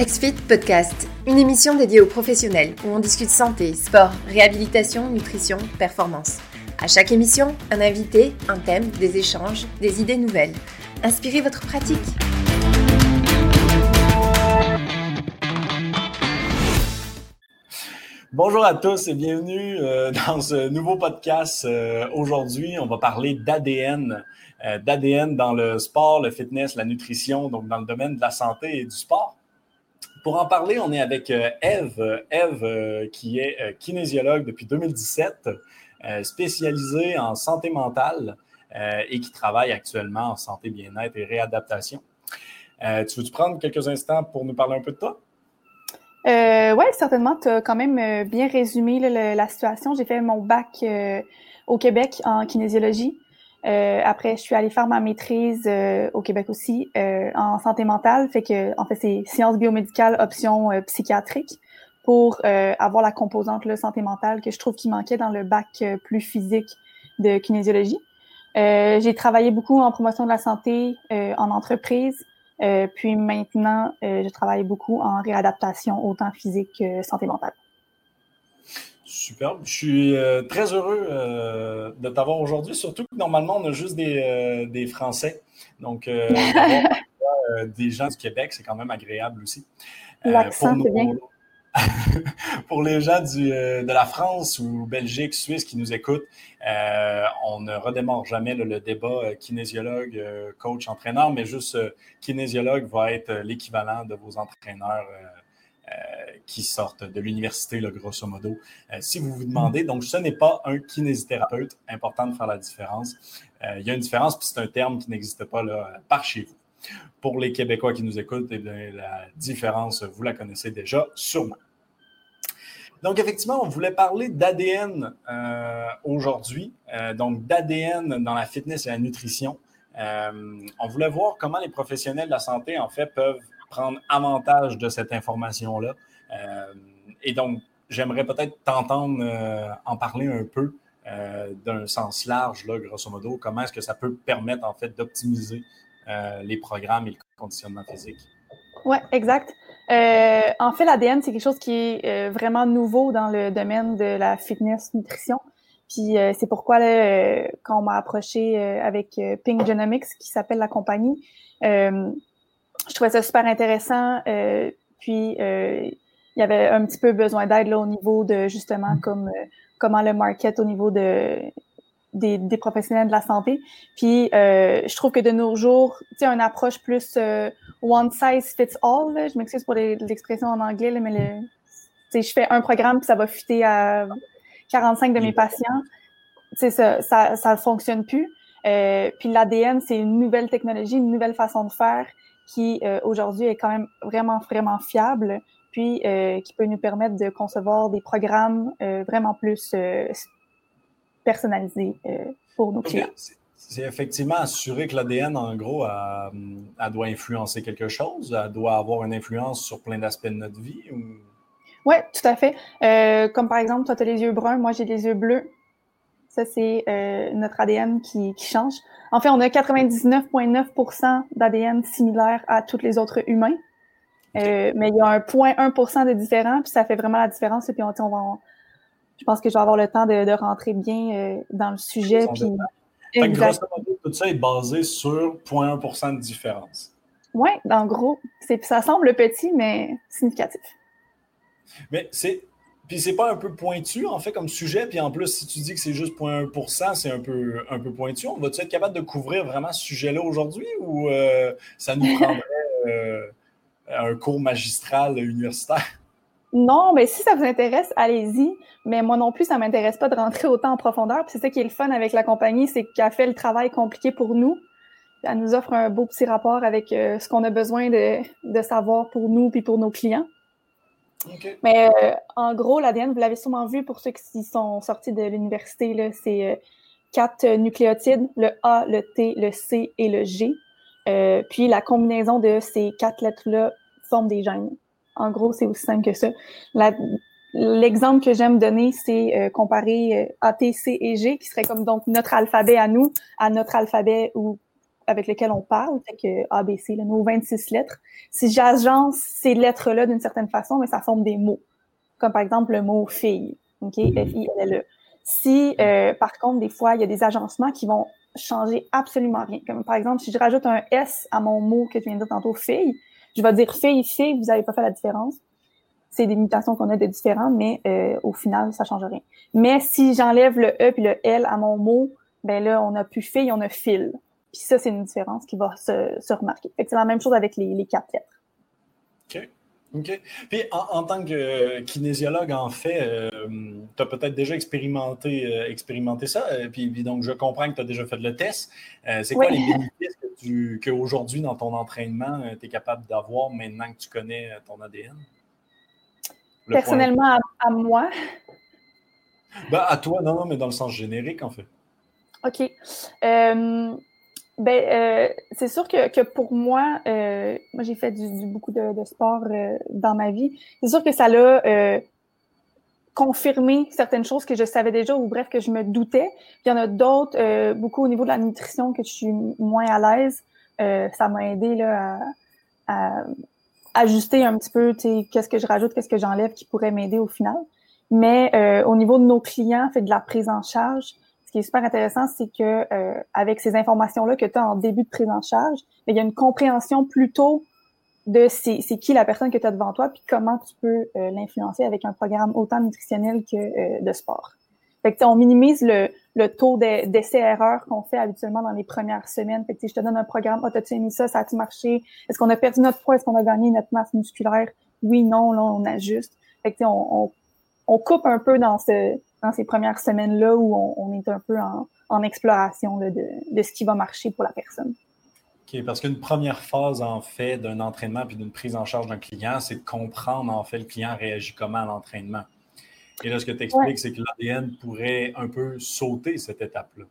XFIT Podcast, une émission dédiée aux professionnels où on discute santé, sport, réhabilitation, nutrition, performance. À chaque émission, un invité, un thème, des échanges, des idées nouvelles. Inspirez votre pratique. Bonjour à tous et bienvenue euh, dans ce nouveau podcast. Euh, aujourd'hui, on va parler d'ADN, euh, d'ADN dans le sport, le fitness, la nutrition, donc dans le domaine de la santé et du sport. Pour en parler, on est avec euh, Eve. Eve, euh, qui est euh, kinésiologue depuis 2017, spécialisée en santé mentale et qui travaille actuellement en santé, bien-être et réadaptation. tu veux-tu prendre quelques instants pour nous parler un peu de toi? Euh, oui, certainement. Tu as quand même bien résumé la situation. J'ai fait mon bac au Québec en kinésiologie. Euh, après, je suis allée faire ma maîtrise euh, au Québec aussi euh, en santé mentale. Fait que, en fait, c'est sciences biomédicales, option psychiatrique pour avoir la composante là, santé mentale que je trouve qui manquait dans le bac plus physique de kinésiologie. J'ai travaillé beaucoup en promotion de la santé en entreprise. puis maintenant, je travaille beaucoup en réadaptation, autant physique que santé mentale. Superbe. Je suis euh, très heureux euh, de t'avoir aujourd'hui, surtout que normalement, on a juste des, euh, des Français. Donc, des gens du Québec, c'est quand même agréable aussi. L'accent, c'est bien. pour les gens du, de la France ou Belgique, Suisse qui nous écoutent, on ne redémarre jamais le débat kinésiologue, coach, entraîneur, mais juste kinésiologue va être l'équivalent de vos entraîneurs euh, qui sortent de l'université, grosso modo. Euh, si vous vous demandez, donc ce n'est pas un kinésithérapeute, important de faire la différence. Euh, il y a une différence, puis c'est un terme qui n'existe pas là, par chez vous. Pour les Québécois qui nous écoutent, eh la différence, vous la connaissez déjà sûrement. Donc, effectivement, on voulait parler d'ADN aujourd'hui, donc d'ADN dans la fitness et la nutrition. on voulait voir comment les professionnels de la santé, en fait, peuvent prendre avantage de cette information-là. Euh, et donc, j'aimerais peut-être t'entendre euh, en parler un peu euh, d'un sens large, là, grosso modo. Comment est-ce que ça peut permettre, en fait, d'optimiser les programmes et le conditionnement physique? Oui, exact. en fait, l'ADN, c'est quelque chose qui est vraiment nouveau dans le domaine de la fitness nutrition. Puis c'est pourquoi quand on m'a approché avec Ping Genomics, qui s'appelle la compagnie, je trouvais ça super intéressant. Euh, puis euh, il y avait un petit peu besoin d'aide là au niveau de justement mm. comme euh, comment le market au niveau de des, des professionnels de la santé. Puis je trouve que de nos jours, tu sais, une approche plus one size fits all. je m'excuse pour l'expression en anglais, là, mais le, tu sais, je fais un programme puis ça va fuiter à 45 de mes patients. Tu sais, ça, ça, ça fonctionne plus. puis l'ADN, c'est une nouvelle technologie, une nouvelle façon de faire qui euh, aujourd'hui est quand même vraiment, vraiment fiable, puis euh, qui peut nous permettre de concevoir des programmes euh, vraiment plus personnalisés pour nos clients. C'est effectivement assurer que l'ADN, en gros, elle, doit influencer quelque chose, elle doit avoir une influence sur plein d'aspects de notre vie. Ou... Oui, tout à fait. comme par exemple, toi, tu as les yeux bruns, moi, j'ai les yeux bleus. Ça, c'est notre ADN qui, qui change. En fait, on a 99,9% d'ADN similaire à tous les autres humains. Euh, mais il y a un 0.1% de différent, puis ça fait vraiment la différence. Et puis on, on va, je pense que je vais avoir le temps de, rentrer bien euh, dans le sujet. Puis, tout ça est basé sur 0.1% de différence. Oui, en gros, ça semble petit, mais significatif. Mais c'est puis c'est pas un peu pointu, en fait, comme sujet. Puis en plus, si tu dis que c'est juste 0.1% c'est un peu, un peu pointu. On va-tu être capable de couvrir vraiment ce sujet-là aujourd'hui ou euh, ça nous prendrait euh, un cours magistral universitaire? Non, mais si ça vous intéresse, allez-y. Mais moi non plus, ça m'intéresse pas de rentrer autant en profondeur. Puis c'est ça qui est le fun avec la compagnie, c'est qu'elle fait le travail compliqué pour nous. Elle nous offre un beau petit rapport avec euh, ce qu'on a besoin de, de savoir pour nous puis pour nos clients. Mais euh, en gros, l'ADN, vous l'avez sûrement vu pour ceux qui sont sortis de l'université, c'est euh, quatre nucléotides, le A, le T, le C et le G. Euh, puis la combinaison de ces quatre lettres-là forme des gènes. En gros, c'est aussi simple que ça. L'exemple que j'aime donner, c'est comparer A, T, C et G, qui serait comme donc notre alphabet à nous, à notre alphabet ou avec lequel on parle, fait que ABC, là, nos 26 lettres, si j'agence ces lettres-là d'une certaine façon, mais ça forme des mots. Comme par exemple le mot fille. OK? F-I-L-L-E. Si, euh, par contre, des fois, il y a des agencements qui vont changer absolument rien. Comme par exemple, si je rajoute un S à mon mot que je viens de dire tantôt, fille, je vais dire fille, fille, vous n'avez pas fait la différence. C'est des mutations qu'on a de différents, mais euh, au final, ça change rien. Mais si j'enlève le E puis le L à mon mot, ben là, on a plus fille, on a fil. Puis ça, c'est une différence qui va se, se remarquer. c'est la même chose avec les, les quatre lettres. OK. OK. Puis en, tant que kinésiologue, en fait, euh, tu as peut-être déjà expérimenté, euh, expérimenté ça. Euh, puis, donc, je comprends que tu as déjà fait le test. c'est quoi les bénéfices que tu, qu'aujourd'hui, dans ton entraînement, tu es capable d'avoir maintenant que tu connais ton ADN? Personnellement, à, moi. Ben, à toi, non, non, mais dans le sens générique, en fait. OK. Ben, euh, c'est sûr que, que pour moi, euh, moi j'ai fait du, beaucoup de, de sport euh, dans ma vie. C'est sûr que ça l'a euh, confirmé certaines choses que je savais déjà ou bref que je me doutais. Il y en a d'autres, euh, beaucoup au niveau de la nutrition que je suis moins à l'aise. ça m'a aidé là à, à, ajuster un petit peu, qu'est-ce que je rajoute, qu'est-ce que j'enlève qui pourrait m'aider au final. Mais au niveau de nos clients, fait de la prise en charge qui est super intéressant, c'est que euh, avec ces informations-là que tu as en début de prise en charge, il y a une compréhension plutôt de c'est, qui la personne que tu as devant toi, puis comment tu peux euh, l'influencer avec un programme autant nutritionnel que euh, de sport. Fait on minimise le, taux d'essais-erreurs qu'on fait habituellement dans les premières semaines. Fait je te donne un programme, oh, t'as-tu aimé ça, ça a-tu marché? Est-ce qu'on a perdu notre poids? Est-ce qu'on a gagné notre masse musculaire? Oui, non, là, on ajuste. Fait on coupe un peu dans ce, dans ces premières semaines-là où on, est un peu en, exploration de, de, ce qui va marcher pour la personne. OK, parce qu'une première phase, en fait, d'un entraînement puis d'une prise en charge d'un client, c'est de comprendre, en fait, le client réagit comment à l'entraînement. Et là, ce que tu expliques, c'est que l'ADN pourrait un peu sauter cette étape-là.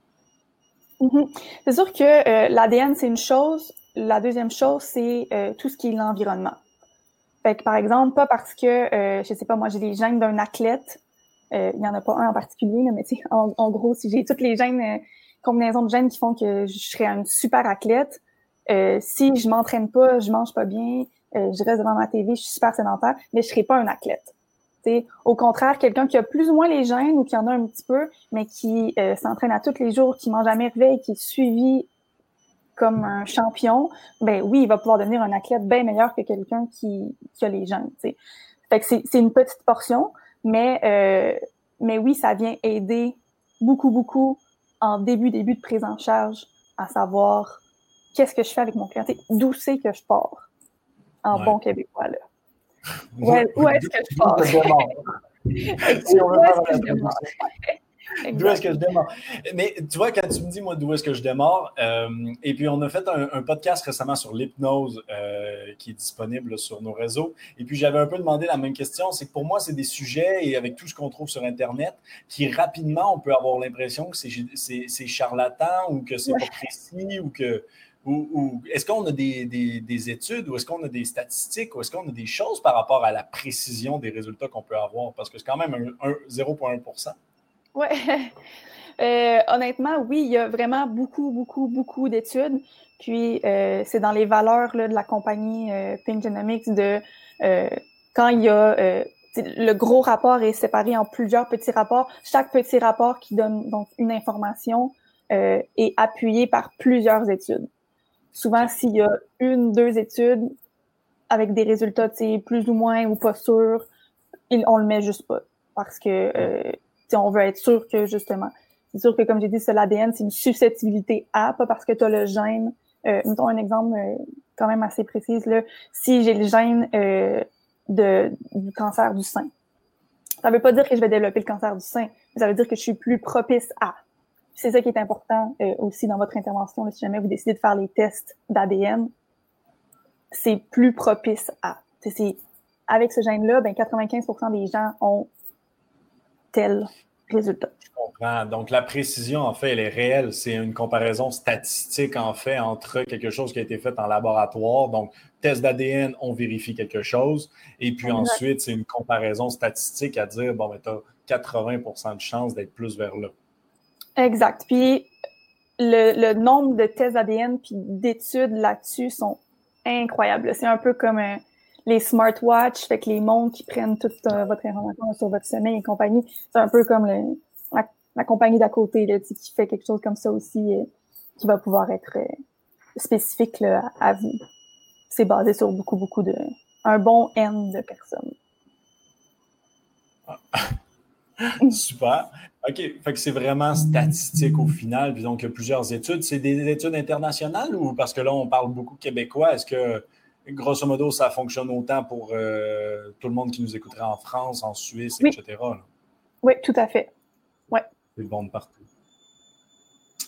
Mm-hmm. C'est sûr que euh, l'ADN, c'est une chose. La deuxième chose, c'est euh, tout ce qui est l'environnement. Fait que, par exemple, pas parce que, euh, je sais pas, moi, j'ai des gènes d'un athlète, il n'y en a pas un en particulier, mais en, gros, si j'ai toutes les gènes, euh, combinaisons de gènes qui font que je serais un super athlète, euh, si je m'entraîne pas, je mange pas bien, euh, je reste devant ma TV, je suis super sédentaire, mais je serai pas un athlète. Au contraire, quelqu'un qui a plus ou moins les gènes ou qui en a un petit peu, mais qui s'entraîne à tous les jours, qui mange à merveille, qui est suivi comme un champion, ben oui, il va pouvoir devenir un athlète bien meilleur que quelqu'un qui, a les gènes. C'est une petite portion. Mais, euh, mais oui, ça vient aider beaucoup, beaucoup en début, début de prise en charge à savoir qu'est-ce que je fais avec mon client, d'où c'est que je pars en bon québécois. Là. Où, est-ce que je pars? D'où est-ce que je démarre? Mais tu vois, quand tu me dis, moi, d'où est-ce que je démarre, euh, et puis on a fait un, podcast récemment sur l'hypnose euh, qui est disponible sur nos réseaux. Et puis j'avais un peu demandé la même question. C'est que pour moi, c'est des sujets, et avec tout ce qu'on trouve sur Internet, qui rapidement, on peut avoir l'impression que c'est charlatan ou que c'est pas précis ou que. Ou, est-ce qu'on a des, des, études ou est-ce qu'on a des statistiques ou est-ce qu'on a des choses par rapport à la précision des résultats qu'on peut avoir? Parce que c'est quand même un, un 0,1 Ouais. Euh, honnêtement, oui, il y a vraiment beaucoup, beaucoup, beaucoup d'études. Puis, euh, c'est dans les valeurs là, de la compagnie euh, Pink Genomics de euh, quand il y a le gros rapport est séparé en plusieurs petits rapports. Chaque petit rapport qui donne donc une information est appuyé par plusieurs études. Souvent, s'il y a une, deux études avec des résultats plus ou moins ou pas sûrs, on le met juste pas parce que on veut être sûr que justement, c'est sûr que comme j'ai dit, c'est l'ADN, c'est une susceptibilité à, pas parce que tu as le gène. Euh, mettons un exemple euh, quand même assez précis. Là. Si j'ai le gène euh, de, du cancer du sein, ça veut pas dire que je vais développer le cancer du sein, mais ça veut dire que je suis plus propice à. C'est ça qui est important aussi dans votre intervention. si jamais vous décidez de faire les tests d'ADN, c'est plus propice à. C'est, avec ce gène-là, ben 95% des gens ont tel résultat. Je comprends. Donc, la précision, en fait, elle est réelle. C'est une comparaison statistique, en fait, entre quelque chose qui a été fait en laboratoire. Donc, test d'ADN, on vérifie quelque chose. Et puis ensuite, c'est une comparaison statistique à dire, bon, ben, tu as 80% de chance d'être plus vers là. Exact. Puis, le, nombre de tests ADN puis d'études là-dessus sont incroyables. C'est un peu comme euh, les smartwatches, fait que les montres qui prennent toute euh, votre information sur votre sommeil et compagnie. C'est un peu comme la, compagnie d'à côté là, qui fait quelque chose comme ça aussi, euh, qui va pouvoir être spécifique à vous. C'est basé sur beaucoup, beaucoup de... un bon N de personnes. Super. OK. Fait que c'est vraiment statistique au final. Puis donc, il y a plusieurs études. C'est des études internationales ou parce que là, on parle beaucoup québécois. Est-ce que, grosso modo, ça fonctionne autant pour euh, tout le monde qui nous écouterait en France, en Suisse, etc.? Oui, tout à fait. Ouais. C'est bon de partout.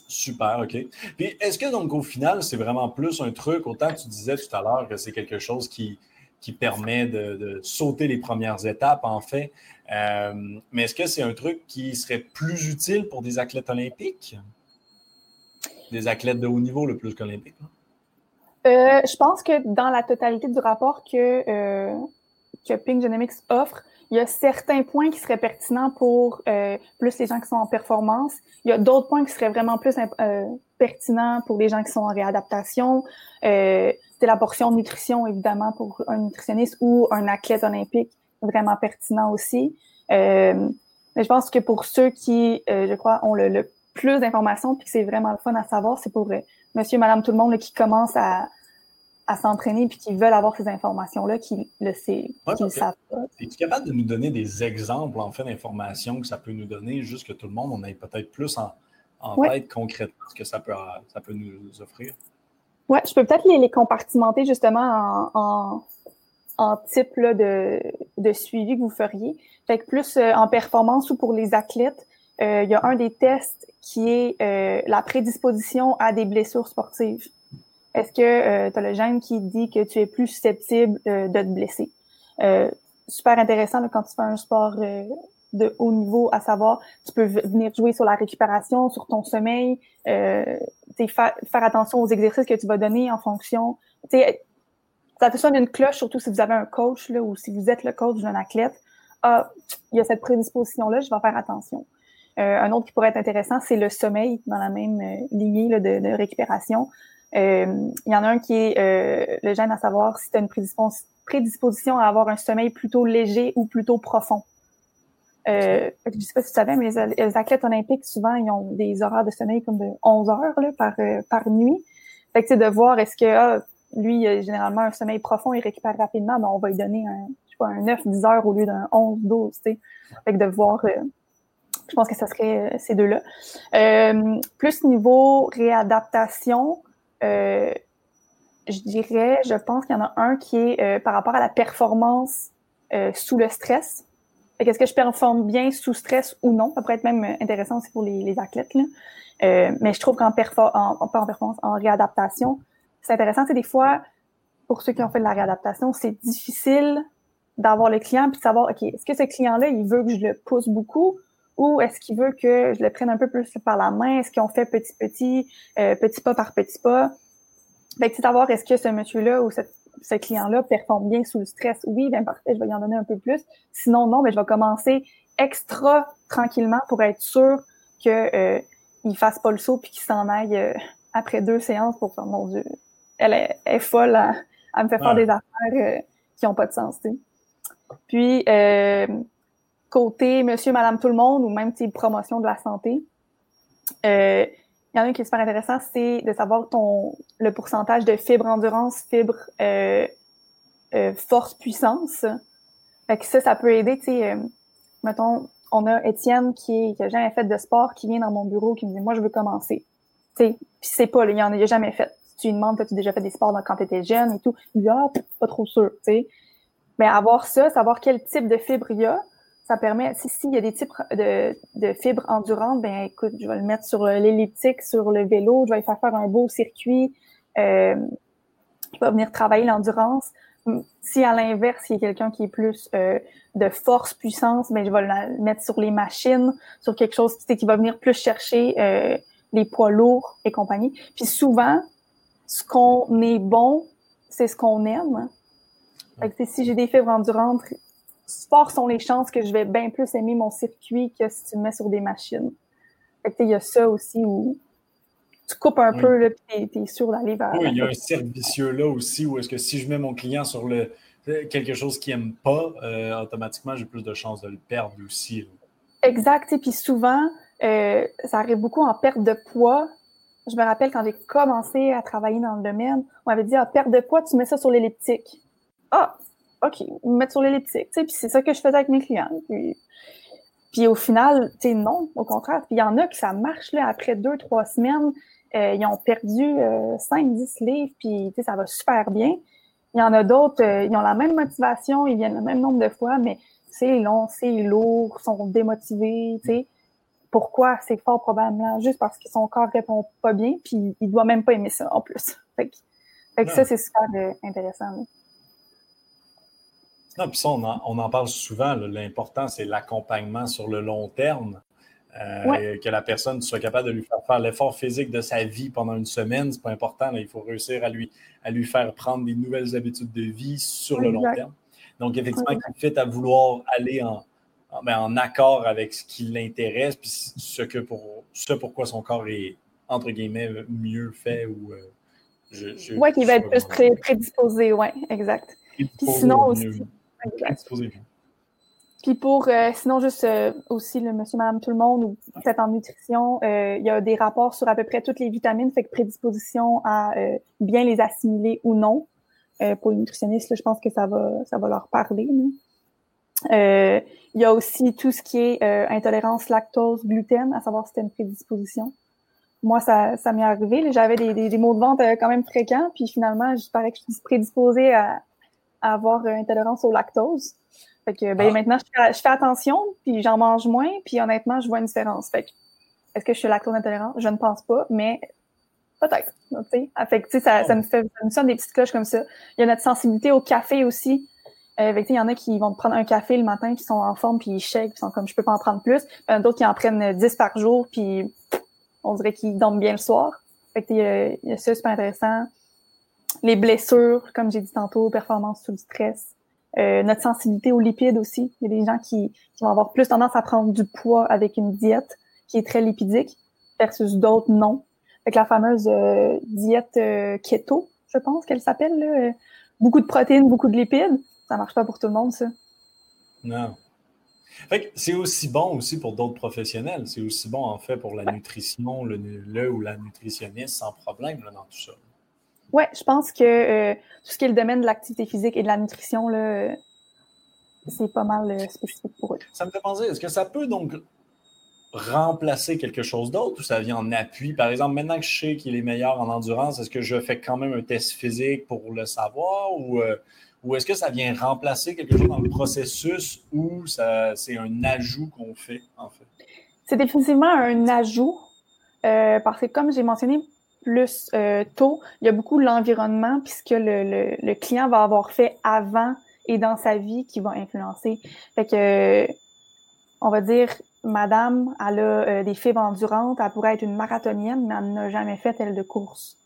Super, OK. Puis est-ce que donc au final, c'est vraiment plus un truc, autant tu disais tout à l'heure que c'est quelque chose qui, qui permet de, sauter les premières étapes, en fait. Euh, mais est-ce que c'est un truc qui serait plus utile pour des athlètes olympiques? Des athlètes de haut niveau, le plus qu'olympique? Euh, je pense que dans la totalité du rapport que, euh, que Pink Genomics offre, il y a certains points qui seraient pertinents pour euh, plus les gens qui sont en performance. Il y a d'autres points qui seraient vraiment plus euh, pertinents pour les gens qui sont en réadaptation. Euh, c'est la portion nutrition, évidemment, pour un nutritionniste ou un athlète olympique, vraiment pertinent aussi. Mais je pense que pour ceux qui, je crois, ont le, plus d'informations, puis que c'est vraiment le fun à savoir, c'est pour monsieur, madame, tout le monde qui commence à, à s'entraîner puis qui veulent avoir ces informations-là, qui le, sait, qui savent pas. Es-tu capable de nous donner des exemples, en fait, d'informations que ça peut nous donner, juste que tout le monde, on ait peut-être plus en, tête concrètement ce que ça peut, ça peut nous offrir? Oui, je peux peut-être les, compartimenter justement en, en, type de, de suivi que vous feriez. Fait que plus euh, en performance ou pour les athlètes, euh, il y a un des tests qui est euh, la prédisposition à des blessures sportives. Est-ce que euh, tu as le gène qui dit que tu es plus susceptible euh, de te blesser? Euh, super intéressant quand tu fais un sport de haut niveau, à savoir, tu peux venir jouer sur la récupération, sur ton sommeil, faire attention aux exercices que tu vas donner en fonction. Ça te sonne une cloche, surtout si vous avez un coach là, ou si vous êtes le coach d'un athlète. Ah, il y a cette prédisposition-là, je vais faire attention. Un autre qui pourrait être intéressant, c'est le sommeil dans la même lignée là, de, de, récupération. Euh, il y en a un qui est euh, le gène à savoir si tu as une prédisposition à avoir un sommeil plutôt léger ou plutôt profond. Euh, je sais pas si tu savais, mais les, athlètes olympiques, souvent, ils ont des horaires de sommeil comme de 11 heures là, par, euh, par nuit. Fait que de voir est-ce que ah, lui, a généralement un sommeil profond, il récupère rapidement, ben, on va lui donner un, je sais pas, un 9-10 heures au lieu d'un 11-12, tu sais. Fait que de voir, je pense que ça serait ces deux-là. plus niveau réadaptation, euh, je dirais, je pense qu'il y en a un qui est euh, par rapport à la performance euh, sous le stress. Est-ce que je performe bien sous stress ou non? Ça pourrait être même intéressant aussi pour les, athlètes. Là. mais je trouve qu'en en, en, performance, en réadaptation, c'est intéressant. C'est des fois, pour ceux qui ont fait de la réadaptation, c'est difficile d'avoir le client puis de savoir, OK, est-ce que ce client-là, il veut que je le pousse beaucoup ou est-ce qu'il veut que je le prenne un peu plus par la main? Est-ce qu'on fait petit petit, euh, petit pas par petit pas? Fait que c'est savoir est-ce que ce monsieur-là ou ce client-là performe bien sous le stress? Oui, bien parfait, je vais y en donner un peu plus. Sinon, non, mais je vais commencer extra tranquillement pour être sûr que euh, il fasse pas le saut puis qu'il s'en aille euh, après deux séances pour faire mon Dieu. Elle est, folle, à, me faire faire des affaires euh, qui ont pas de sens. Puis côté monsieur, madame, tout le monde ou même promotion de la santé. Euh, il y en a un qui est super intéressant, c'est de savoir ton le pourcentage de fibre endurance, fibre euh, euh, force puissance. Fait que ça, ça peut aider. Tu sais, mettons, on a Étienne qui, qui a jamais fait de sport, qui vient dans mon bureau, qui me dit moi je veux commencer. Tu sais, puis c'est pas, il y en a, il jamais fait. Tu lui demandes, as-tu déjà fait des sports quand tu étais jeune et tout, il dit ah, pas trop sûr. Tu sais, mais avoir ça, savoir quel type de fibre il y a, ça permet, si s'il y a des types de, de, fibres endurantes, ben écoute, je vais le mettre sur l'elliptique, sur le vélo, je vais faire faire un beau circuit, euh, il va venir travailler l'endurance. Si à l'inverse, il y a quelqu'un qui est plus euh, de force, puissance, ben je vais le mettre sur les machines, sur quelque chose qui, qui va venir plus chercher euh, les poids lourds et compagnie. Puis souvent, ce qu'on est bon, c'est ce qu'on aime. Fait que, si j'ai des fibres endurantes, sport sont les chances que je vais bien plus aimer mon circuit que si tu me mets sur des machines. Fait que il y a ça aussi où tu coupes un peu, là, puis tu es, sûr d'aller vers. Oui, il y a un cercle vicieux là aussi où est-ce que si je mets mon client sur le quelque chose qu'il n'aime pas, euh, automatiquement, j'ai plus de chances de le perdre aussi. Exact. Et puis souvent, euh, ça arrive beaucoup en perte de poids. Je me rappelle quand j'ai commencé à travailler dans le domaine, on m'avait dit ah, perte de poids, tu mets ça sur l'elliptique. Ah, OK, mettre sur l'elliptique. Puis c'est ça que je faisais avec mes clients. Puis, puis au final, tu sais, non, au contraire. Puis il y en a qui ça marche là, après deux, trois semaines. Euh, ils ont perdu euh, 5-10 livres, puis ça va super bien. Il y en a d'autres, euh, ils ont la même motivation, ils viennent le même nombre de fois, mais c'est long, c'est lourd, sont démotivés, tu sais. Pourquoi? C'est fort probablement juste parce que son corps répond pas bien, puis il doit même pas aimer ça en plus. Fait que, ça, c'est super euh, intéressant. Non, puis ça, on en, on en parle souvent. L'important, c'est l'accompagnement sur le long terme. Euh, que la personne soit capable de lui faire faire l'effort physique de sa vie pendant une semaine, c'est pas important. il faut réussir à lui, à lui faire prendre des nouvelles habitudes de vie sur le long terme. Donc, effectivement, qu'il fait à vouloir aller en, en, ben, en, accord avec ce qui l'intéresse, puis ce, que pour, ce pourquoi son corps est, entre guillemets, mieux fait ou. Euh, oui, qu'il va être plus prédisposé, oui, exact. Puis sinon aussi. Puis pour, euh, sinon, juste euh, aussi le monsieur, madame, tout le monde, ou peut-être en nutrition, euh, il y a des rapports sur à peu près toutes les vitamines, fait que prédisposition à bien les assimiler ou non. pour les nutritionnistes, là, je pense que ça va, ça va leur parler. il y a aussi tout ce qui est intolérance lactose, gluten, à savoir si c'était une prédisposition. Moi, ça, ça m'est arrivé. J'avais des, des, des, mots de vente quand même fréquents, puis finalement, je parais que je suis prédisposée à, à avoir intolérance au lactose. Fait que ben, ah. maintenant, je fais, attention, puis j'en mange moins, puis honnêtement, je vois une différence. Fait que, est-ce que je suis lactose intolérant? Je ne pense pas, mais peut-être. Ah, fait que, ça, ça, me fait, ça me sonne des petites cloches comme ça. Il y a notre sensibilité au café aussi. Euh, il y en a qui vont prendre un café le matin, qui sont en forme, puis ils shake, puis sont comme je peux pas en prendre plus. Il y en a d'autres qui en prennent 10 par jour, puis on dirait qu'ils dorment bien le soir. Fait que, il y a ça, super intéressant. Les blessures, comme j'ai dit tantôt, performance sous le stress. Euh, notre sensibilité aux lipides aussi. Il y a des gens qui, qui, vont avoir plus tendance à prendre du poids avec une diète qui est très lipidique versus d'autres non. Avec la fameuse euh, diète euh, keto, je pense qu'elle s'appelle. beaucoup de protéines, beaucoup de lipides. Ça marche pas pour tout le monde, ça. Non. Fait c'est aussi bon aussi pour d'autres professionnels. C'est aussi bon, en fait, pour la nutrition, le, le, ou la nutritionniste sans problème là, dans tout ça. Oui, je pense que euh, tout ce qui est le domaine de l'activité physique et de la nutrition, là, c'est pas mal euh, spécifique pour eux. Ça me fait penser, est-ce que ça peut donc remplacer quelque chose d'autre ou ça vient en appui? Par exemple, maintenant que je sais qu'il est meilleur en endurance, est-ce que je fais quand même un test physique pour le savoir ou, euh, ou est-ce que ça vient remplacer quelque chose dans le processus ou c'est un ajout qu'on fait en fait? C'est définitivement un ajout parce que comme j'ai mentionné plus euh, tôt, il y a beaucoup l'environnement puisque le, le, le, client va avoir fait avant et dans sa vie qui va influencer. Fait que, on va dire, madame, elle a euh, des fibres endurantes, elle pourrait être une marathonienne, mais elle n'a jamais fait, elle, de course.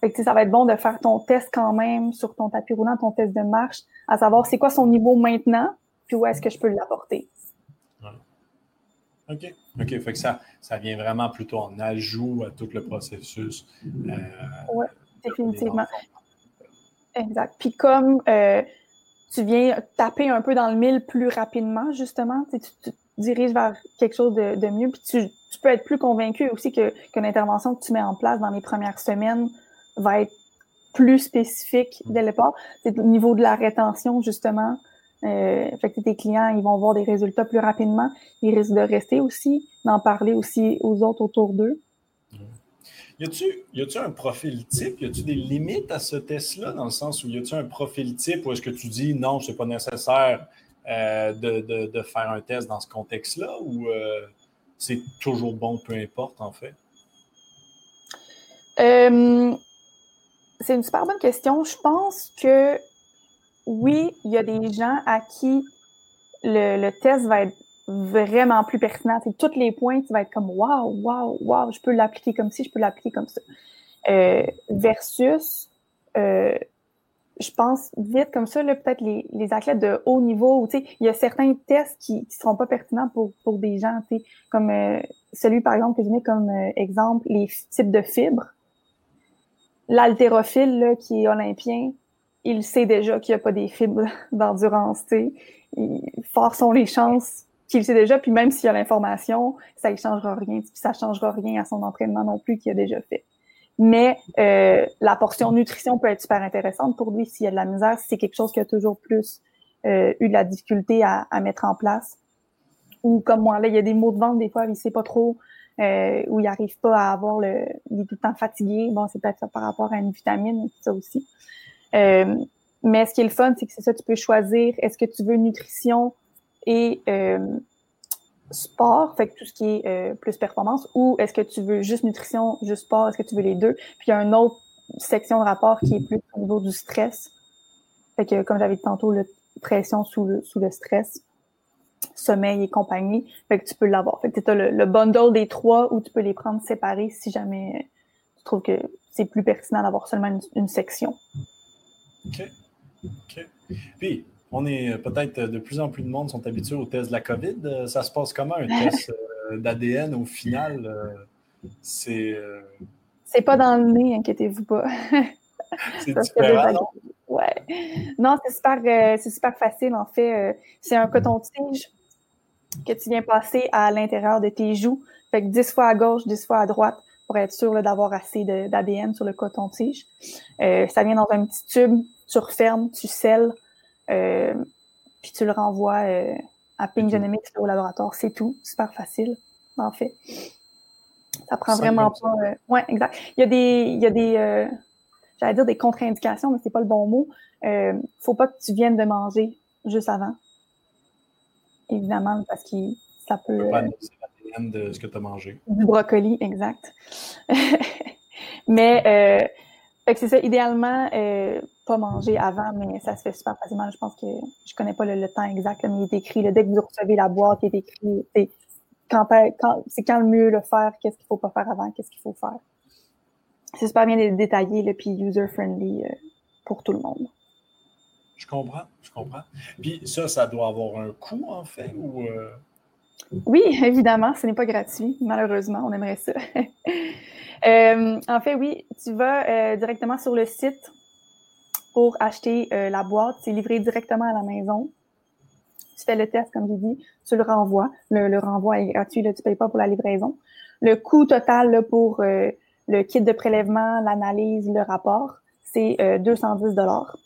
Fait que, ça va être bon de faire ton test quand même sur ton tapis roulant, ton test de marche, à savoir c'est quoi son niveau maintenant, puis où est-ce que je peux l'apporter. OK. OK. Fait que ça, ça vient vraiment plutôt en ajout à tout le processus. Euh, oui, définitivement. Exact. Puis comme euh, tu viens taper un peu dans le mille plus rapidement, justement, tu, tu, diriges vers quelque chose de, de mieux, puis tu, tu, peux être plus convaincu aussi que, que l'intervention que tu mets en place dans les premières semaines va être plus spécifique dès le départ. C'est au niveau de la rétention, justement. Euh, fait que tes clients, ils vont voir des résultats plus rapidement. Ils risquent de rester aussi, d'en parler aussi aux autres autour d'eux. Y a-tu un profil type? Y a-tu des limites à ce test-là, dans le sens où y a-tu un profil type ou est-ce que tu dis non, c'est pas nécessaire euh, de, de, de, faire un test dans ce contexte-là ou euh, c'est toujours bon, peu importe, en fait? Euh, c'est une super bonne question. Je pense que oui, il y a des gens à qui le, test va être vraiment plus pertinent. C'est tous les points, tu vas être comme waouh, waouh, waouh, je peux l'appliquer comme ci, je peux l'appliquer comme ça. Euh, versus euh, je pense vite comme ça, peut-être les, athlètes de haut niveau, tu sais, il y a certains tests qui ne seront pas pertinents pour, pour des gens, tu comme euh, celui, par exemple, que je mets comme exemple, les types de fibres. L'haltérophile, qui est olympien, il sait déjà qu'il n'y a pas des fibres d'endurance, tu. Fort sont les chances qu'il sait déjà, puis même s'il y a l'information, ça ne changera rien, puis ça changera rien à son entraînement non plus qu'il a déjà fait. Mais euh, la portion nutrition peut être super intéressante pour lui s'il y a de la misère, si c'est quelque chose qui a toujours plus euh, eu de la difficulté à, à, mettre en place. Ou comme moi, là, il y a des maux de ventre des fois, il sait pas trop, euh, où il arrive pas à avoir le. Il est tout le temps fatigué. Bon, c'est peut-être ça par rapport à une vitamine, ça aussi. Euh, mais ce qui est le fun, c'est que c'est ça, tu peux choisir est-ce que tu veux nutrition et euh, sport, fait que tout ce qui est euh, plus performance, ou est-ce que tu veux juste nutrition, juste sport, est-ce que tu veux les deux? Puis il y a une autre section de rapport qui est plus au niveau du stress. Fait que, comme j'avais dit tantôt, la pression sous le, sous le stress, sommeil et compagnie, fait que tu peux l'avoir. Fait que tu as le, bundle des trois où tu peux les prendre séparés si jamais tu trouves que c'est plus pertinent d'avoir seulement une, une, section. OK. OK. Puis, on est peut-être de plus en plus de monde sont habitués au test de la COVID. Euh, ça se passe comment un test euh, d'ADN au final? Euh, c'est. C'est pas dans le nez, inquiétez-vous pas. c'est différent, non? Ouais. Non, c'est super, c'est super facile, en fait. c'est un coton-tige que tu viens passer à l'intérieur de tes joues. Fait que 10 fois à gauche, 10 fois à droite pour être sûr d'avoir assez d'ADN sur le coton-tige. ça vient dans un petit tube, tu refermes, tu scelles, euh, puis tu le renvoies euh, à Ping Genomics au laboratoire. C'est tout. Super facile, en fait. Ça prend vraiment pas. Euh, ouais, exact. Il y a des, il y a des, j'allais dire des contre-indications, mais c'est pas le bon mot. Euh, faut pas que tu viennes de manger juste avant. Évidemment, parce que ça peut. de ce que tu as mangé. Du brocoli, exact. mais euh, fait que c'est ça, idéalement, euh, pas manger avant, mais ça se fait super facilement. Je pense que je connais pas le, temps exact, mais il est écrit, dès que vous recevez la boîte, il est écrit, c'est quand, quand, quand le mieux le faire, qu'est-ce qu'il faut pas faire avant, qu'est-ce qu'il faut faire. C'est super bien détaillé, le puis user-friendly euh, pour tout le monde. Je comprends, je comprends. Puis ça, ça doit avoir un coût, en fait, ou... Euh? Oui, évidemment, ce n'est pas gratuit, malheureusement, on aimerait ça. Euh, en fait, oui, tu vas euh, directement sur le site pour acheter euh, la boîte. C'est livré directement à la maison. Tu fais le test, comme je dis, tu le renvoies. Le, renvoi est gratuit, tu ne payes pas pour la livraison. Le coût total pour le kit de prélèvement, l'analyse, le rapport, c'est 210 dollars.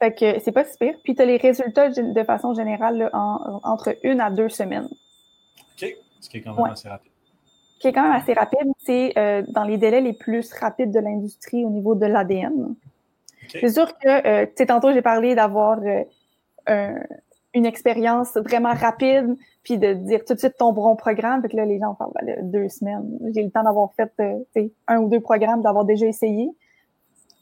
Fait que c'est pas si pire. Puis tu as les résultats de façon générale entre une à deux semaines. OK. Ce qui est quand même assez rapide qui est quand même assez rapide, c'est euh, dans les délais les plus rapides de l'industrie au niveau de l'ADN. C'est sûr que, euh, tu sais, tantôt j'ai parlé d'avoir euh, une expérience vraiment rapide, puis de dire tout de suite ton bon programme. Fait que là, les gens parlent ben, deux semaines. J'ai le temps d'avoir fait un ou deux programmes, d'avoir déjà essayé.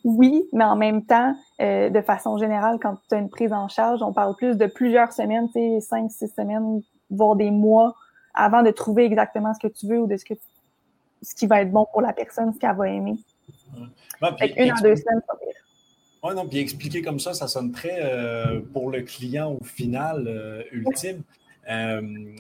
Oui, mais en même temps, de façon générale, quand tu as une prise en charge, on parle plus de plusieurs semaines, tu sais, cinq, six semaines, voire des mois avant de trouver exactement ce que tu veux ou de ce que ce qui va être bon pour la personne, ce qu'elle va aimer. une à deux semaines, ça pire. Oui, non, puis expliquer comme ça, ça sonne très euh, pour le client au final euh, ultime. Euh,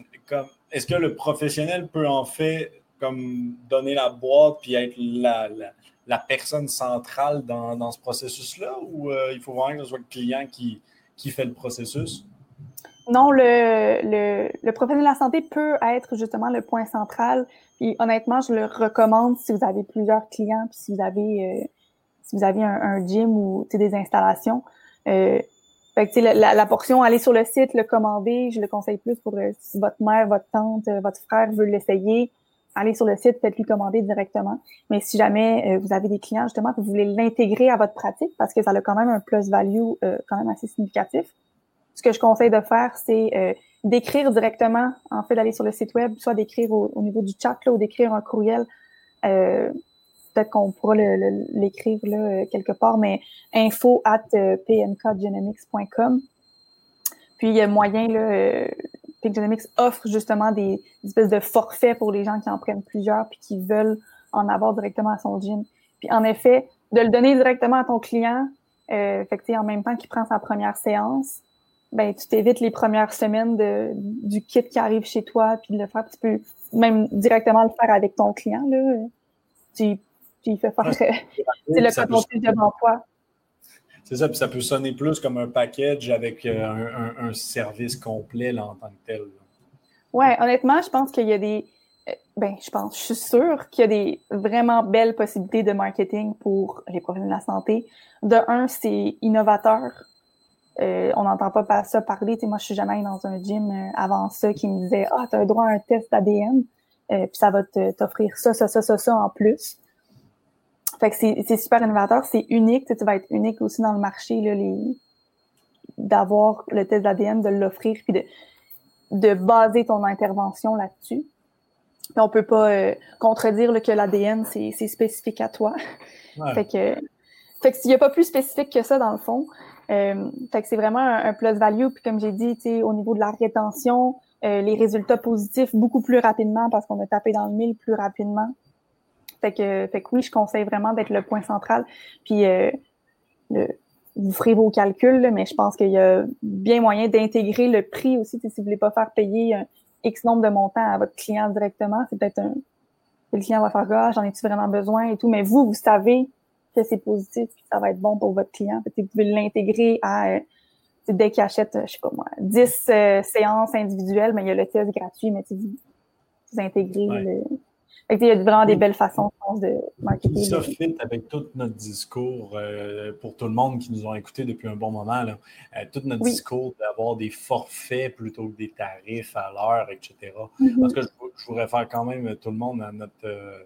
est-ce que le professionnel peut en fait comme donner la boîte puis être la, la, personne centrale dans, dans ce processus-là ou il faut vraiment que ce soit le client qui, qui fait le processus? Non, le, le, le, professionnel de la santé peut être justement le point central. Honnêtement, je le recommande si vous avez plusieurs clients, puis si vous avez euh, si vous avez un, gym ou des installations. Euh, fait que, la, la, portion, aller sur le site, le commander, je le conseille plus pour euh, si votre mère, votre tante, euh, votre frère veut l'essayer. Allez sur le site, faites-lui commander directement. Mais si jamais vous avez des clients, justement, que vous voulez l'intégrer à votre pratique, parce que ça a quand même un plus-value quand même assez significatif, ce que je conseille de faire, c'est euh, d'écrire directement, en fait, d'aller sur le site web, soit d'écrire au, niveau du chat là, ou d'écrire un courriel. Euh, Peut-être qu'on pourra l'écrire là euh, quelque part, mais info at euh, pmkgenomics.com. Puis il y a moyen, là, euh, Genomics offre justement des, des, espèces de forfaits pour les gens qui en prennent plusieurs puis qui veulent en avoir directement à son gym. Puis en effet, de le donner directement à ton client, Euh, fait en même temps qu'il prend sa première séance, ben tu t'évites les premières semaines de, du kit qui arrive chez toi, puis de le faire. Tu peux même directement le faire avec ton client. Là. Tu, tu fais faire c'est le contenu devant toi. C'est ça, puis ça peut sonner plus comme un package avec euh, un, service complet là, en tant que tel. Oui, honnêtement, je pense qu'il y a des. Euh, ben, je pense, je suis sûre qu'il y a des vraiment belles possibilités de marketing pour les professionnels de la santé. De un, c'est innovateur. Euh, on n'entend pas ça parler. moi, je suis jamais dans un gym avant ça qui me disait Ah, tu as droit à un test ADN, puis ça va t'offrir ça, ça, ça, ça, ça en plus. Fait que c'est super innovateur, c'est unique. Tu, vas être unique aussi dans le marché, là, les... d'avoir le test d'ADN, de l'offrir, puis de, de baser ton intervention là-dessus. Puis on peut pas euh, contredire que l'ADN, c'est spécifique à toi. Fait que fait que s'il n'y a pas plus spécifique que ça, dans le fond. Euh, fait que c'est vraiment un, plus-value. Puis comme j'ai dit, au niveau de la rétention, euh, les résultats positifs beaucoup plus rapidement parce qu'on a tapé dans le mille plus rapidement. Fait que, fait que oui, je conseille vraiment d'être le point central. Puis euh, vous ferez vos calculs, mais je pense qu'il y a bien moyen d'intégrer le prix aussi. Si vous voulez pas faire payer un X nombre de montants à votre client directement, c'est peut-être un. Le client va faire ah, j'en ai-tu vraiment besoin et tout. Mais vous, vous savez que c'est positif que ça va être bon pour votre client. Fait vous pouvez l'intégrer à euh, dès qu'il achète, je sais pas moi, 10 euh, séances individuelles, mais il y a le test gratuit, mais vous, vous intégrez le, il y a vraiment des belles façons, de marketer. Ça fit avec tout notre discours euh, pour tout le monde qui nous ont écoutés depuis un bon moment. Là. Euh, tout notre discours d'avoir des forfaits plutôt que des tarifs à l'heure, etc. Mm-hmm. Parce que je, voudrais faire quand même tout le monde à, notre, euh,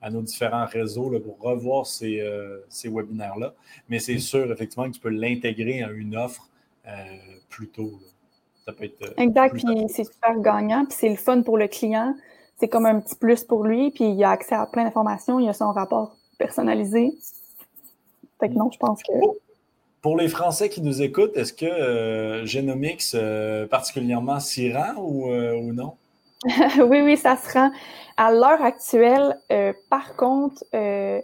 à nos différents réseaux là, pour revoir ces, ces webinaires-là. Mais c'est sûr, effectivement, que tu peux l'intégrer à une offre plus tôt. Ça peut être. Exact, puis c'est super gagnant, puis c'est le fun pour le client c'est comme un petit plus pour lui, puis il a accès à plein d'informations, il a son rapport personnalisé. Fait que non, je pense que. Pour les Français qui nous écoutent, est-ce que euh, Genomics euh, particulièrement s'y rend ou, euh, non? oui, oui, ça se rend. À l'heure actuelle, par contre, il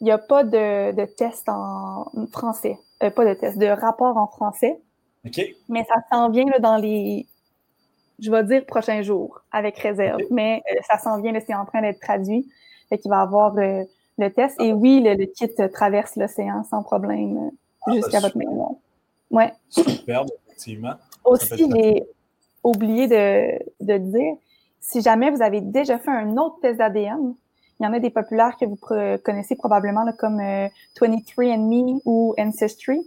n'y a pas de, de test en français. pas de test, de rapport en français. OK. Mais ça s'en vient dans les je vais dire prochain jour avec réserve, mais euh, ça s'en vient, c'est en train d'être traduit. Fait qu'il va avoir euh, le test. Et oui, le, kit traverse l'océan sans problème euh, ah, jusqu'à ben, votre maison. Ouais. Superbe, effectivement. Aussi, j'ai oublié de, de dire, si jamais vous avez déjà fait un autre test d'ADN, il y en a des populaires que vous connaissez probablement là, comme 23andMe ou Ancestry.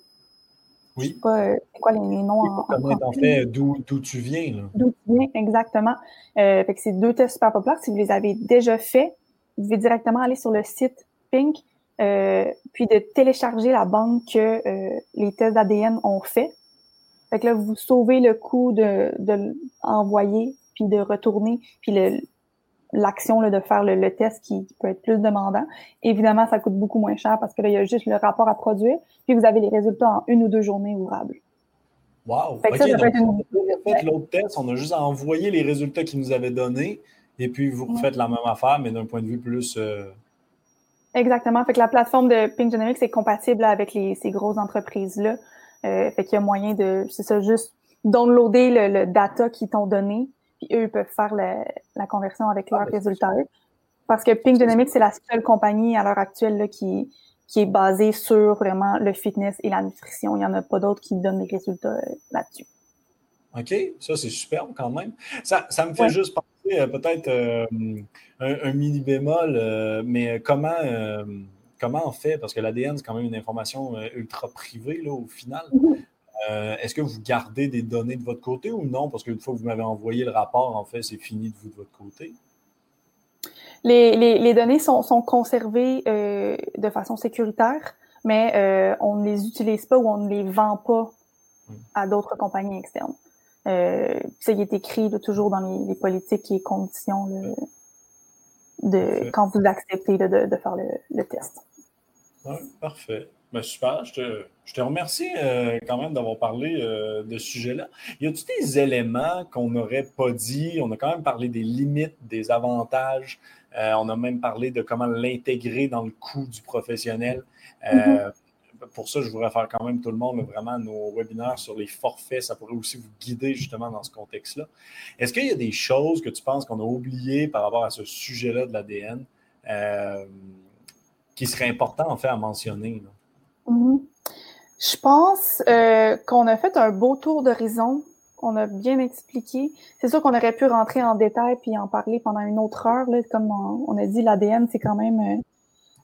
Oui. sais pas, euh, c'est quoi les, noms en, en fait d'où tu viens. D'où tu viens, exactement. Euh, fait que c'est deux tests super populaires. Si vous les avez déjà faits, vous devez directement aller sur le site Pink, euh, puis de télécharger la banque que euh, les tests d'ADN ont fait. Fait que là, vous sauvez le coût de, de l'envoyer, puis de retourner, puis le, l'action de faire le, test qui, peut être plus demandant. Évidemment, ça coûte beaucoup moins cher parce que là, il y a juste le rapport à produire, puis vous avez les résultats en une ou deux journées ouvrables. Wow! Fait ça, ça fait l'autre test, on a juste envoyé les résultats qu'ils nous avaient donnés, et puis vous refaites la même affaire, mais d'un point de vue plus. Euh, Exactement. Fait que la plateforme de Pink Genomics est compatible avec les, ces grosses entreprises-là. Euh, fait qu'il y a moyen de, c'est ça, juste downloader le, le data qu'ils t'ont donné, puis eux peuvent faire la, conversion avec leurs ah, ben, résultats. Parce que Pink Dynamics, c'est la seule compagnie à l'heure actuelle là, qui, qui est basée sur vraiment le fitness et la nutrition. Il n'y en a pas d'autres qui donnent des résultats euh, là-dessus. OK, ça c'est superbe quand même. Ça, ça me fait juste penser euh, peut-être euh, un, mini bémol, mais comment, comment on fait? Parce que l'ADN, c'est quand même une information ultra privée là, au final. Mm-hmm. Euh, est-ce que vous gardez des données de votre côté ou non? Parce qu'une fois que vous m'avez envoyé le rapport, en fait, c'est fini de vous de votre côté. Les, données sont, conservées euh, de façon sécuritaire, mais euh, on ne les utilise pas ou on ne les vend pas à d'autres compagnies externes. ça y est écrit toujours dans les, politiques et conditions de quand vous acceptez de, faire le, test. parfait. Ben, super, je te, je te remercie euh, quand même d'avoir parlé euh, de ce sujet-là. Y a-t-il des éléments qu'on n'aurait pas dit? On a quand même parlé des limites, des avantages. Euh, on a même parlé de comment l'intégrer dans le coût du professionnel. Mm-hmm. pour ça, je voudrais faire quand même tout le monde vraiment nos webinaires sur les forfaits. Ça pourrait aussi vous guider justement dans ce contexte-là. Est-ce qu'il y a des choses que tu penses qu'on a oubliées par rapport à ce sujet-là de l'ADN qui serait important en fait à mentionner? Mm-hmm. Je pense euh, qu'on a fait un beau tour d'horizon. On a bien expliqué. C'est sûr qu'on aurait pu rentrer en détail puis en parler pendant une autre heure. Là. Comme on a dit, l'ADN, c'est quand même euh,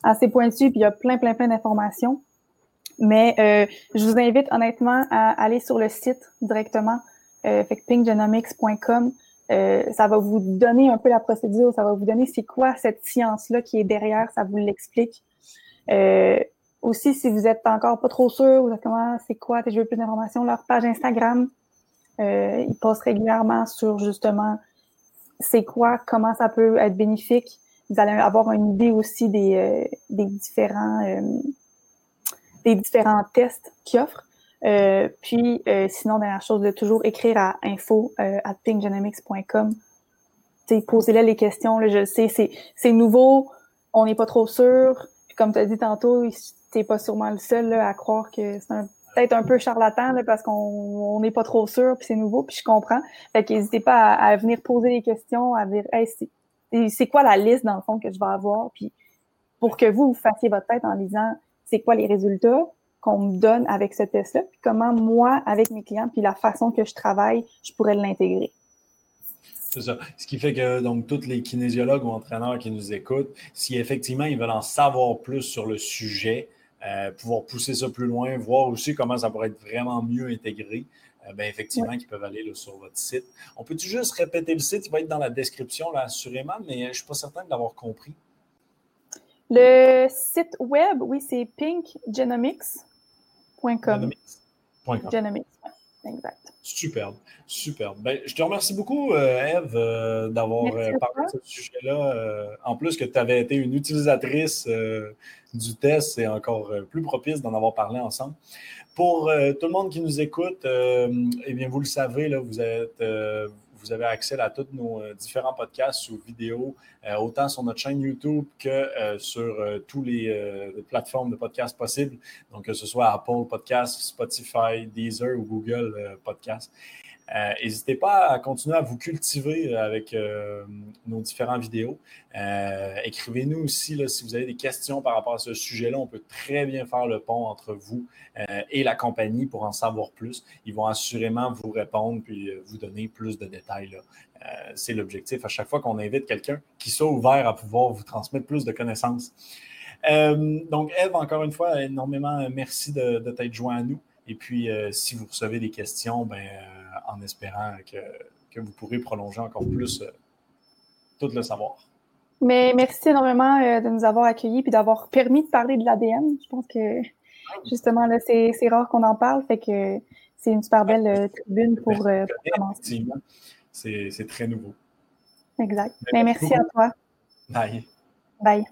assez pointu, puis il y a plein, plein, plein d'informations. Mais euh, je vous invite honnêtement à aller sur le site directement, euh, pinggenomics.com. Euh, ça va vous donner un peu la procédure, ça va vous donner c'est quoi cette science-là qui est derrière, ça vous l'explique. Euh, aussi, si vous êtes encore pas trop sûr, vous comment c'est quoi, je veux plus d'informations, leur page Instagram, euh, ils postent régulièrement sur justement c'est quoi, comment ça peut être bénéfique vous allez avoir une idée aussi des, euh, des différents euh, des différents tests qu'ils offrent. Puis, sinon, dernière chose, de toujours écrire à info at pinggenomics.com. Posez-les les questions. Là, je le sais, c'est nouveau, on n'est pas trop sûr. Puis, comme tu as dit tantôt, t'es pas sûrement le seul à croire que c'est peut-être un peu charlatan parce qu'on n'est pas trop sûr, puis c'est nouveau, puis je comprends. Fait qu'hésitez pas à, venir poser des questions, à dire c'est quoi la liste, dans le fond, que je vais avoir, puis pour que vous, vous fassiez votre tête en disant c'est quoi les résultats qu'on me donne avec ce test-là, puis comment moi, avec mes clients, puis la façon que je travaille, je pourrais l'intégrer? C'est ça. Ce qui fait que donc tous les kinésiologues ou entraîneurs qui nous écoutent, si effectivement ils veulent en savoir plus sur le sujet, euh, pouvoir pousser ça plus loin, voir aussi comment ça pourrait être vraiment mieux intégré, euh, ben, effectivement, qui peuvent aller sur votre site. On peut-tu juste répéter le site? Il va être dans la description, là, assurément, mais je ne suis pas certain de l'avoir compris. Le site web, oui, c'est pinkgenomics.com. Genomics.com. Genomics, exact. Superbe, superbe. Ben, je te remercie beaucoup, euh, Eve, euh, d'avoir parlé de ce sujet-là. en plus que tu avais été une utilisatrice du test, c'est encore plus propice d'en avoir parlé ensemble. Pour euh, tout le monde qui nous écoute, euh, eh bien, vous le savez, là, vous, êtes, euh, vous avez accès à tous nos différents podcasts ou vidéos, autant sur notre chaîne YouTube que sur toutes les plateformes de podcasts possibles, donc que ce soit Apple Podcasts, Spotify, Deezer ou Google Podcasts. Euh, n'hésitez pas à continuer à vous cultiver euh, avec euh, nos différentes vidéos. Écrivez-nous aussi si vous avez des questions par rapport à ce sujet-là. On peut très bien faire le pont entre vous et la compagnie pour en savoir plus. Ils vont assurément vous répondre puis vous donner plus de détails. C'est l'objectif à chaque fois qu'on invite quelqu'un qui soit ouvert à pouvoir vous transmettre plus de connaissances. donc, Eve, encore une fois, énormément merci de, t'être joint à nous. Et puis, si vous recevez des questions, ben, en espérant que, vous pourrez prolonger encore plus euh, tout le savoir. Mais merci énormément euh, de nous avoir accueillis et d'avoir permis de parler de l'ADN. Je pense que justement, là, c'est, rare qu'on en parle, fait que c'est une super belle euh, tribune pour, commencer. C'est, très nouveau. Exact. Mais merci à toi. Bye. Bye.